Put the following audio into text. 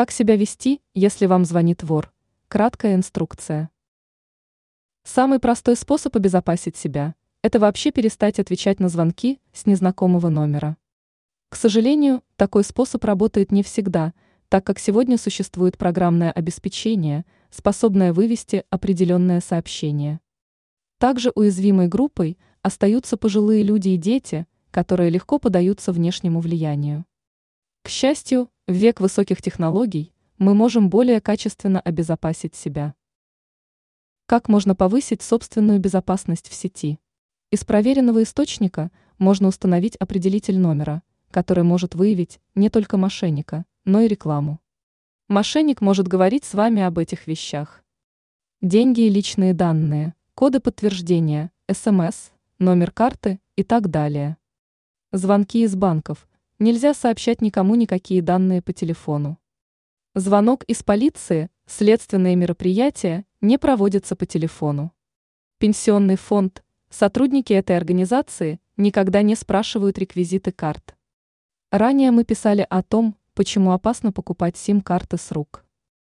Как себя вести, если вам звонит вор? Краткая инструкция. Самый простой способ обезопасить себя – это вообще перестать отвечать на звонки с незнакомого номера. К сожалению, такой способ работает не всегда, так как сегодня существует программное обеспечение, способное вывести определенное сообщение. Также уязвимой группой остаются пожилые люди и дети, которые легко поддаются внешнему влиянию. К счастью, в век высоких технологий мы можем более качественно обезопасить себя. Как можно повысить собственную безопасность в сети? Из проверенного источника можно установить определитель номера, который может выявить не только мошенника, но и рекламу. Мошенник может говорить с вами об этих вещах. Деньги и личные данные, коды подтверждения, СМС, номер карты и так далее. Звонки из банков. Нельзя сообщать никому никакие данные по телефону. Звонок из полиции, следственные мероприятия не проводятся по телефону. Пенсионный фонд, сотрудники этой организации никогда не спрашивают реквизиты карт. Ранее мы писали о том, почему опасно покупать сим-карты с рук.